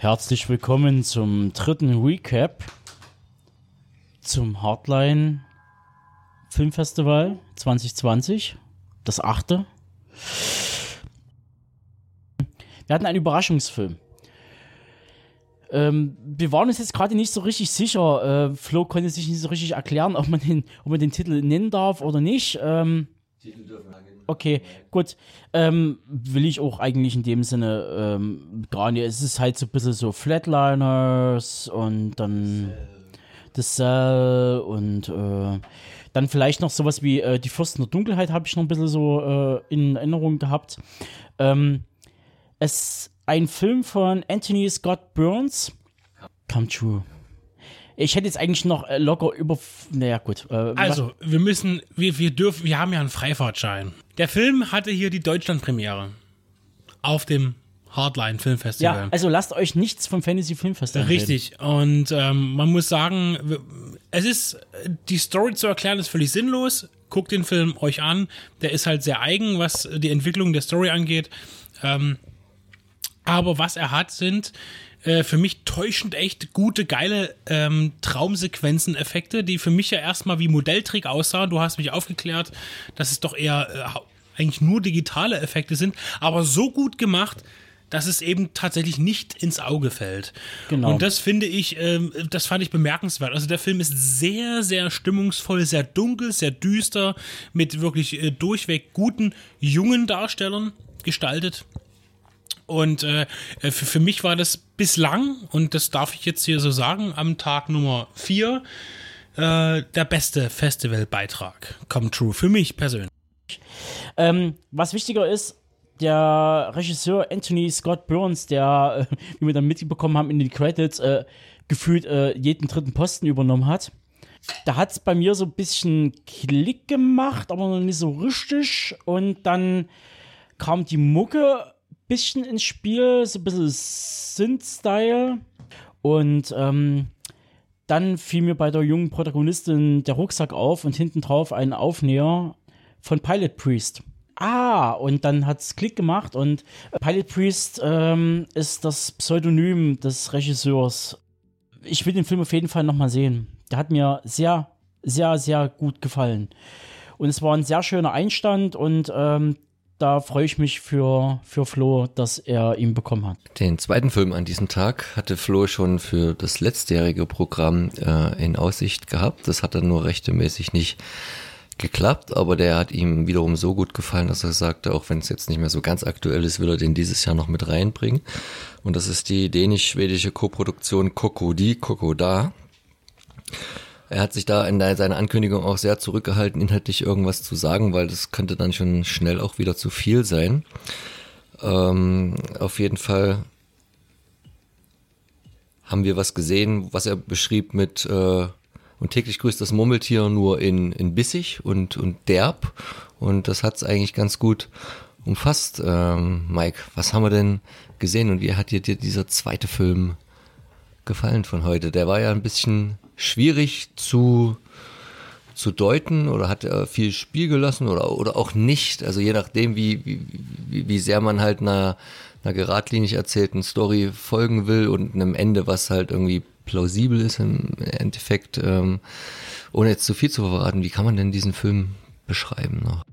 Herzlich willkommen zum dritten Recap zum Hardline Filmfestival 2020, das achte. Wir hatten einen Überraschungsfilm. Ähm, wir waren uns jetzt gerade nicht so richtig sicher. Äh, Flo konnte sich nicht so richtig erklären, ob man den, ob man den Titel nennen darf oder nicht. Ähm, Titel dürfen Okay, gut. Ähm, will ich auch eigentlich in dem Sinne ähm, gar nicht. Es ist halt so ein bisschen so Flatliners und dann The Cell und äh, dann vielleicht noch sowas wie äh, Die Fürsten der Dunkelheit habe ich noch ein bisschen so äh, in Erinnerung gehabt. Ähm, es ein Film von Anthony Scott Burns. Come true. Ich hätte jetzt eigentlich noch äh, locker über. Naja, gut. Äh, also, wir müssen, wir, wir dürfen, wir haben ja einen Freifahrtschein. Der Film hatte hier die Deutschlandpremiere. Auf dem Hardline Filmfestival. Ja, also lasst euch nichts vom Fantasy Filmfestival. Richtig. Reden. Und ähm, man muss sagen, es ist, die Story zu erklären ist völlig sinnlos. Guckt den Film euch an. Der ist halt sehr eigen, was die Entwicklung der Story angeht. Ähm, aber was er hat, sind äh, für mich täuschend echt gute, geile ähm, Traumsequenzen, Effekte, die für mich ja erstmal wie Modelltrick aussahen. Du hast mich aufgeklärt, dass es doch eher äh, eigentlich nur digitale Effekte sind, aber so gut gemacht, dass es eben tatsächlich nicht ins Auge fällt. Genau. Und das finde ich, ähm, das fand ich bemerkenswert. Also der Film ist sehr, sehr stimmungsvoll, sehr dunkel, sehr düster, mit wirklich äh, durchweg guten jungen Darstellern gestaltet. Und äh, für, für mich war das bislang, und das darf ich jetzt hier so sagen, am Tag Nummer 4 äh, der beste Festivalbeitrag. Come true, für mich persönlich. Ähm, was wichtiger ist, der Regisseur Anthony Scott Burns, der, äh, wie wir dann mitbekommen haben in den Credits, äh, gefühlt äh, jeden dritten Posten übernommen hat. Da hat es bei mir so ein bisschen Klick gemacht, aber noch nicht so richtig. Und dann kam die Mucke bisschen ins Spiel, so ein bisschen Synth-Style. Und ähm, dann fiel mir bei der jungen Protagonistin der Rucksack auf und hinten drauf ein Aufnäher von Pilot Priest. Ah, und dann hat es Klick gemacht und Pilot Priest ähm, ist das Pseudonym des Regisseurs. Ich will den Film auf jeden Fall nochmal sehen. Der hat mir sehr, sehr, sehr gut gefallen. Und es war ein sehr schöner Einstand und ähm, da freue ich mich für, für Flo, dass er ihn bekommen hat. Den zweiten Film an diesem Tag hatte Flo schon für das letztjährige Programm äh, in Aussicht gehabt. Das hat dann nur rechtemäßig nicht geklappt, aber der hat ihm wiederum so gut gefallen, dass er sagte, auch wenn es jetzt nicht mehr so ganz aktuell ist, will er den dieses Jahr noch mit reinbringen. Und das ist die dänisch-schwedische Koproduktion Kokodi, Kokoda. Er hat sich da in seiner Ankündigung auch sehr zurückgehalten, inhaltlich irgendwas zu sagen, weil das könnte dann schon schnell auch wieder zu viel sein. Ähm, auf jeden Fall haben wir was gesehen, was er beschrieb mit äh, und täglich grüßt das Murmeltier nur in, in bissig und, und derb. Und das hat's eigentlich ganz gut umfasst. Ähm, Mike, was haben wir denn gesehen und wie hat dir dieser zweite Film gefallen von heute? Der war ja ein bisschen schwierig zu, zu deuten oder hat er viel Spiel gelassen oder, oder auch nicht. Also je nachdem, wie, wie, wie sehr man halt einer, einer geradlinig erzählten Story folgen will und einem Ende, was halt irgendwie plausibel ist im Endeffekt. Ähm, ohne jetzt zu viel zu verraten, wie kann man denn diesen Film beschreiben noch?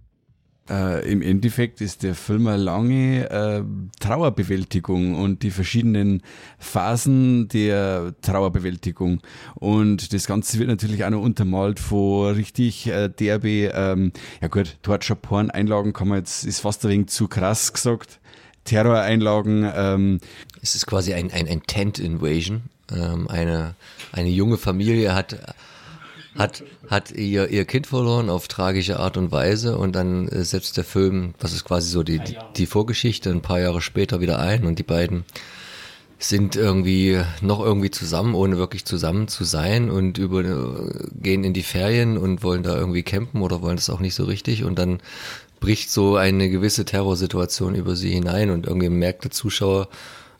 Äh, Im Endeffekt ist der Film eine lange äh, Trauerbewältigung und die verschiedenen Phasen der Trauerbewältigung. Und das Ganze wird natürlich auch noch untermalt von richtig äh, derbe, ähm, ja gut, Torture-Porn-Einlagen kann man jetzt, ist fast ein wenig zu krass gesagt. Terror-Einlagen. Ähm. Es ist quasi ein, ein, ein Tent-Invasion. Ähm, eine, eine junge Familie hat hat, hat ihr, ihr Kind verloren auf tragische Art und Weise und dann äh, setzt der Film, das ist quasi so die, die, die Vorgeschichte, ein paar Jahre später wieder ein und die beiden sind irgendwie noch irgendwie zusammen, ohne wirklich zusammen zu sein und über, äh, gehen in die Ferien und wollen da irgendwie campen oder wollen das auch nicht so richtig und dann bricht so eine gewisse Terrorsituation über sie hinein und irgendwie merkt der Zuschauer,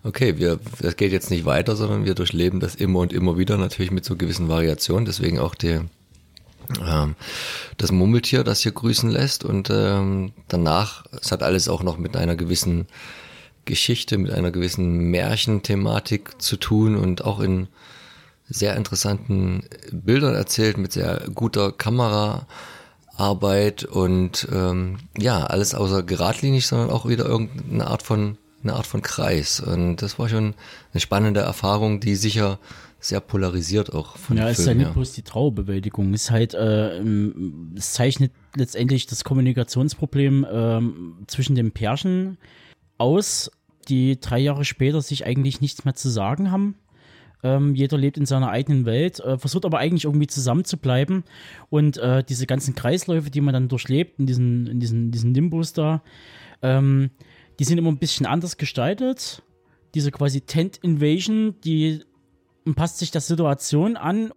okay, wir, das geht jetzt nicht weiter, sondern wir durchleben das immer und immer wieder, natürlich mit so gewissen Variationen, deswegen auch der, ähm, das Mummeltier, das hier grüßen lässt. Und ähm, danach, es hat alles auch noch mit einer gewissen Geschichte mit einer gewissen Märchenthematik zu tun und auch in sehr interessanten Bildern erzählt, mit sehr guter Kameraarbeit. Und ähm, ja, alles außer geradlinig, sondern auch wieder irgendeine Art von eine Art von Kreis. Und das war schon eine spannende Erfahrung, die sicher sehr polarisiert auch von Ja, es ist ja nicht bloß die Trauerbewältigung. Es ist halt, äh, es zeichnet letztendlich das Kommunikationsproblem äh, zwischen den Pärchen aus, die drei Jahre später sich eigentlich nichts mehr zu sagen haben. Ähm, jeder lebt in seiner eigenen Welt, äh, versucht aber eigentlich irgendwie zusammen zu bleiben. Und äh, diese ganzen Kreisläufe, die man dann durchlebt, in diesen, in diesen, diesen Nimbus da, ähm, die sind immer ein bisschen anders gestaltet. Diese quasi Tent Invasion, die passt sich der Situation an.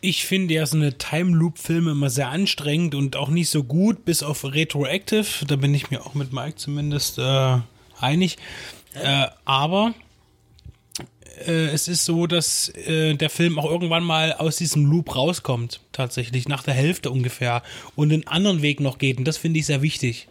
Ich finde ja so eine Time Loop Filme immer sehr anstrengend und auch nicht so gut, bis auf Retroactive. Da bin ich mir auch mit Mike zumindest äh, einig. Äh, aber äh, es ist so, dass äh, der Film auch irgendwann mal aus diesem Loop rauskommt, tatsächlich, nach der Hälfte ungefähr, und einen anderen Weg noch geht. Und das finde ich sehr wichtig.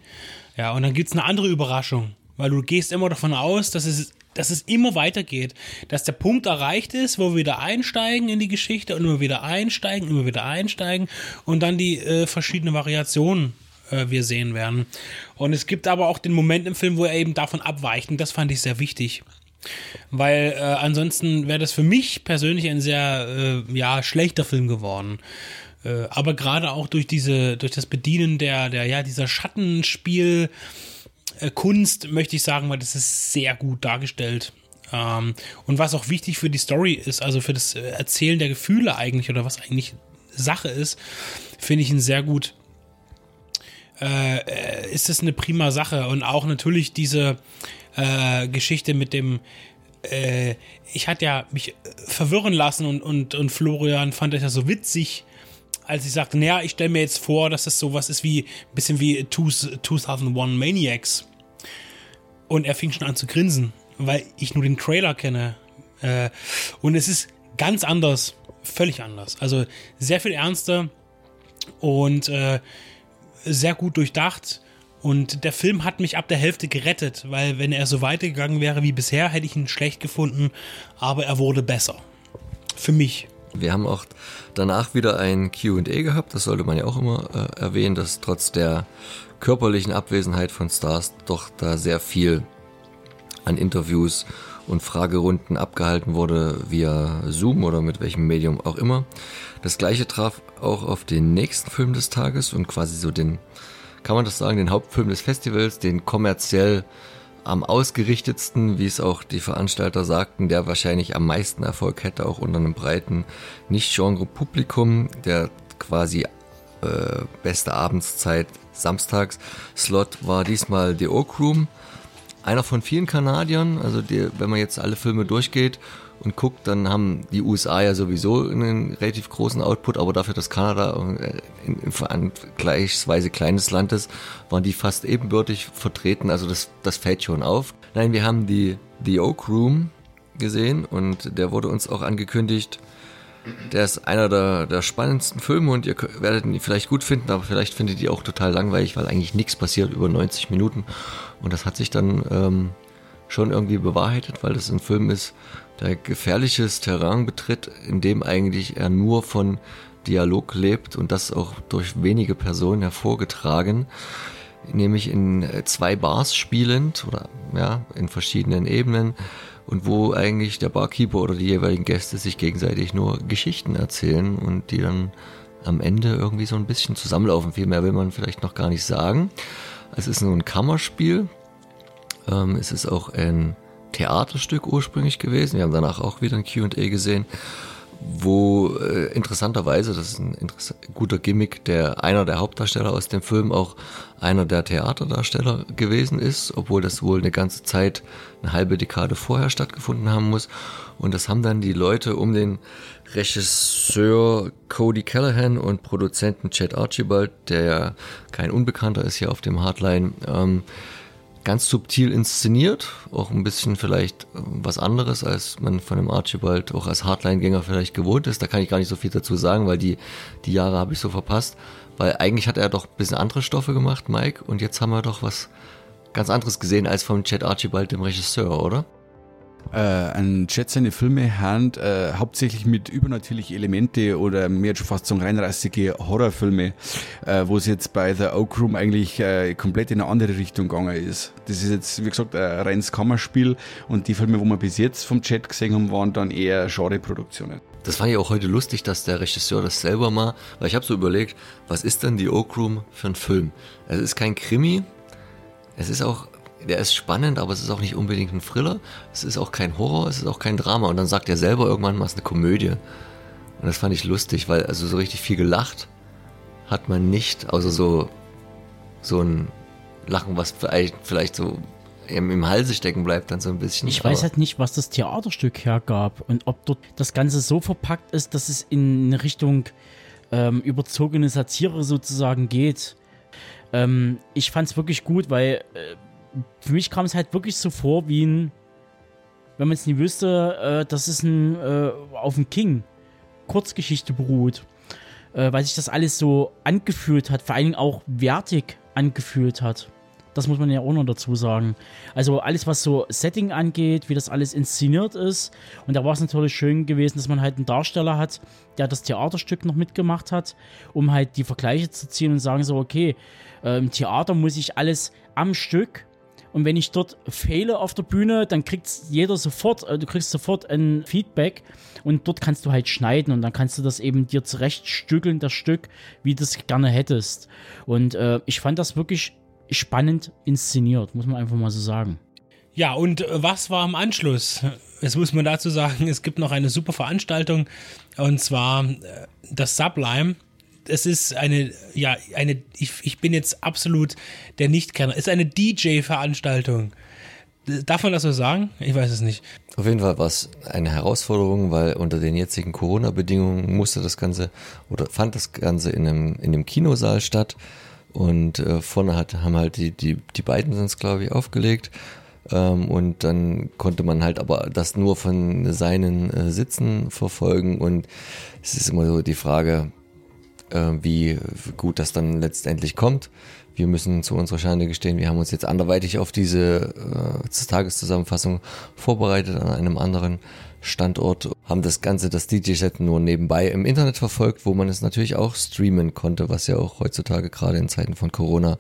Ja, und dann gibt es eine andere Überraschung, weil du gehst immer davon aus, dass es, dass es immer weitergeht, dass der Punkt erreicht ist, wo wir wieder einsteigen in die Geschichte und immer wieder einsteigen, immer wieder einsteigen und dann die äh, verschiedenen Variationen äh, wir sehen werden. Und es gibt aber auch den Moment im Film, wo er eben davon abweicht und das fand ich sehr wichtig. Weil äh, ansonsten wäre das für mich persönlich ein sehr äh, ja, schlechter Film geworden. Äh, aber gerade auch durch diese, durch das Bedienen der, der, ja, dieser Schattenspiel, äh, Kunst, möchte ich sagen, weil das ist sehr gut dargestellt. Ähm, und was auch wichtig für die Story ist, also für das Erzählen der Gefühle eigentlich, oder was eigentlich Sache ist, finde ich ihn sehr gut. Äh, ist es eine prima Sache und auch natürlich diese äh, Geschichte mit dem äh, ich hatte ja mich verwirren lassen und, und, und Florian fand das ja so witzig, als ich sagte, naja, ich stelle mir jetzt vor, dass das sowas ist wie ein bisschen wie 2001 Maniacs. Und er fing schon an zu grinsen, weil ich nur den Trailer kenne. Äh, und es ist ganz anders, völlig anders. Also sehr viel ernster und äh, sehr gut durchdacht. Und der Film hat mich ab der Hälfte gerettet, weil wenn er so weitergegangen wäre wie bisher, hätte ich ihn schlecht gefunden, aber er wurde besser. Für mich. Wir haben auch danach wieder ein QA gehabt. Das sollte man ja auch immer äh, erwähnen, dass trotz der körperlichen Abwesenheit von Stars doch da sehr viel an Interviews und Fragerunden abgehalten wurde via Zoom oder mit welchem Medium auch immer. Das gleiche traf auch auf den nächsten Film des Tages und quasi so den, kann man das sagen, den Hauptfilm des Festivals, den kommerziell am ausgerichtetsten, wie es auch die Veranstalter sagten, der wahrscheinlich am meisten Erfolg hätte, auch unter einem breiten Nicht-Genre-Publikum, der quasi äh, beste Abendszeit samstags Slot war diesmal The Oak Room. Einer von vielen Kanadiern, also die, wenn man jetzt alle Filme durchgeht und guckt, dann haben die USA ja sowieso einen relativ großen Output, aber dafür, dass Kanada äh, in, in vergleichsweise kleines Land ist, waren die fast ebenbürtig vertreten. Also das, das fällt schon auf. Nein, wir haben die The Oak Room gesehen und der wurde uns auch angekündigt. Der ist einer der, der spannendsten Filme und ihr werdet ihn vielleicht gut finden, aber vielleicht findet ihr auch total langweilig, weil eigentlich nichts passiert über 90 Minuten. Und das hat sich dann ähm, schon irgendwie bewahrheitet, weil das ein Film ist, der gefährliches Terrain betritt, in dem eigentlich er nur von Dialog lebt und das auch durch wenige Personen hervorgetragen, nämlich in äh, zwei Bars spielend oder ja, in verschiedenen Ebenen und wo eigentlich der Barkeeper oder die jeweiligen Gäste sich gegenseitig nur Geschichten erzählen und die dann am Ende irgendwie so ein bisschen zusammenlaufen. Viel mehr will man vielleicht noch gar nicht sagen. Es ist nur ein Kammerspiel. Ähm, es ist auch ein Theaterstück ursprünglich gewesen. Wir haben danach auch wieder ein QA gesehen, wo äh, interessanterweise, das ist ein guter Gimmick, der einer der Hauptdarsteller aus dem Film auch einer der Theaterdarsteller gewesen ist, obwohl das wohl eine ganze Zeit, eine halbe Dekade vorher stattgefunden haben muss. Und das haben dann die Leute um den Regisseur Cody Callahan und Produzenten Chad Archibald, der ja kein Unbekannter ist hier auf dem Hardline, ähm, ganz subtil inszeniert, auch ein bisschen vielleicht äh, was anderes, als man von dem Archibald auch als Hardline-Gänger vielleicht gewohnt ist. Da kann ich gar nicht so viel dazu sagen, weil die, die Jahre habe ich so verpasst. Weil eigentlich hat er doch ein bisschen andere Stoffe gemacht, Mike, und jetzt haben wir doch was ganz anderes gesehen als vom Chad Archibald, dem Regisseur, oder? Äh, ein Chat seine Filme hand äh, hauptsächlich mit übernatürlichen Elemente oder mehr schon fast so reinrassige Horrorfilme, äh, wo es jetzt bei The Oak Room eigentlich äh, komplett in eine andere Richtung gegangen ist. Das ist jetzt, wie gesagt, ein reines Kammerspiel und die Filme, wo wir bis jetzt vom Chat gesehen haben, waren dann eher Genreproduktionen. Das fand ich auch heute lustig, dass der Regisseur das selber mal, weil ich habe so überlegt, was ist denn die Oak Room für ein Film? Es ist kein Krimi, es ist auch der ist spannend, aber es ist auch nicht unbedingt ein Thriller. Es ist auch kein Horror, es ist auch kein Drama. Und dann sagt er selber irgendwann mal, es ist eine Komödie. Und das fand ich lustig, weil also so richtig viel gelacht hat man nicht, außer so, so ein Lachen, was vielleicht, vielleicht so im, im Halse stecken bleibt, dann so ein bisschen. Ich weiß halt nicht, was das Theaterstück hergab und ob dort das Ganze so verpackt ist, dass es in eine Richtung ähm, überzogene Satire sozusagen geht. Ähm, ich fand es wirklich gut, weil äh, für mich kam es halt wirklich so vor wie ein, wenn man es nie wüsste, äh, dass es ein, äh, auf dem King Kurzgeschichte beruht. Äh, weil sich das alles so angefühlt hat, vor allen Dingen auch wertig angefühlt hat. Das muss man ja auch noch dazu sagen. Also alles, was so Setting angeht, wie das alles inszeniert ist. Und da war es natürlich schön gewesen, dass man halt einen Darsteller hat, der das Theaterstück noch mitgemacht hat, um halt die Vergleiche zu ziehen und sagen so, okay, äh, im Theater muss ich alles am Stück und wenn ich dort fehle auf der Bühne, dann kriegt jeder sofort, äh, du kriegst sofort ein Feedback und dort kannst du halt schneiden und dann kannst du das eben dir zurechtstückeln, das Stück, wie du es gerne hättest. Und äh, ich fand das wirklich spannend inszeniert, muss man einfach mal so sagen. Ja, und äh, was war am Anschluss? Es muss man dazu sagen, es gibt noch eine super Veranstaltung und zwar äh, das Sublime es ist eine, ja, eine, ich, ich bin jetzt absolut der Nichtkenner. Ist eine DJ-Veranstaltung. Darf man das so sagen? Ich weiß es nicht. Auf jeden Fall war es eine Herausforderung, weil unter den jetzigen Corona-Bedingungen musste das Ganze oder fand das Ganze in einem, in einem Kinosaal statt. Und äh, vorne hat, haben halt die, die, die beiden sind es, glaube ich, aufgelegt. Ähm, und dann konnte man halt aber das nur von seinen äh, Sitzen verfolgen. Und es ist immer so die Frage, äh, wie gut das dann letztendlich kommt. Wir müssen zu unserer Schande gestehen, wir haben uns jetzt anderweitig auf diese äh, Tageszusammenfassung vorbereitet an einem anderen Standort, haben das Ganze, das DJ-Set nur nebenbei im Internet verfolgt, wo man es natürlich auch streamen konnte, was ja auch heutzutage gerade in Zeiten von Corona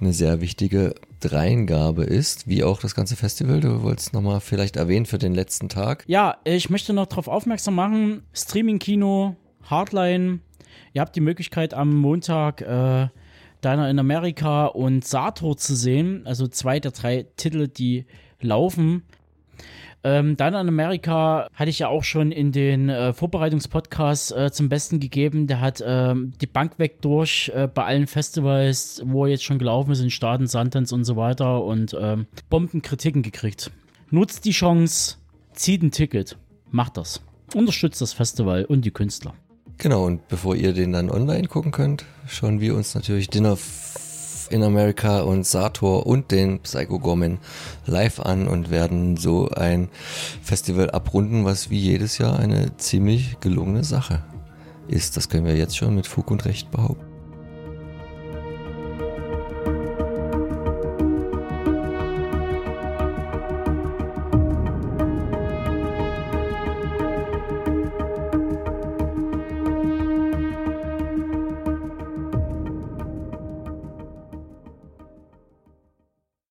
eine sehr wichtige Dreingabe ist, wie auch das ganze Festival. Du wolltest nochmal vielleicht erwähnen für den letzten Tag. Ja, ich möchte noch darauf aufmerksam machen, Streaming-Kino, Hardline, Ihr habt die Möglichkeit am Montag äh, Deiner in Amerika und Sator zu sehen. Also zwei der drei Titel, die laufen. Ähm, Deiner in Amerika hatte ich ja auch schon in den äh, Vorbereitungspodcasts äh, zum Besten gegeben. Der hat ähm, die Bank weg durch äh, bei allen Festivals, wo er jetzt schon gelaufen ist, in Staaten, Sundance und so weiter und ähm, Bombenkritiken gekriegt. Nutzt die Chance, zieht ein Ticket, macht das. Unterstützt das Festival und die Künstler. Genau, und bevor ihr den dann online gucken könnt, schauen wir uns natürlich Dinner in America und Sator und den Psycho Gorman live an und werden so ein Festival abrunden, was wie jedes Jahr eine ziemlich gelungene Sache ist. Das können wir jetzt schon mit Fug und Recht behaupten.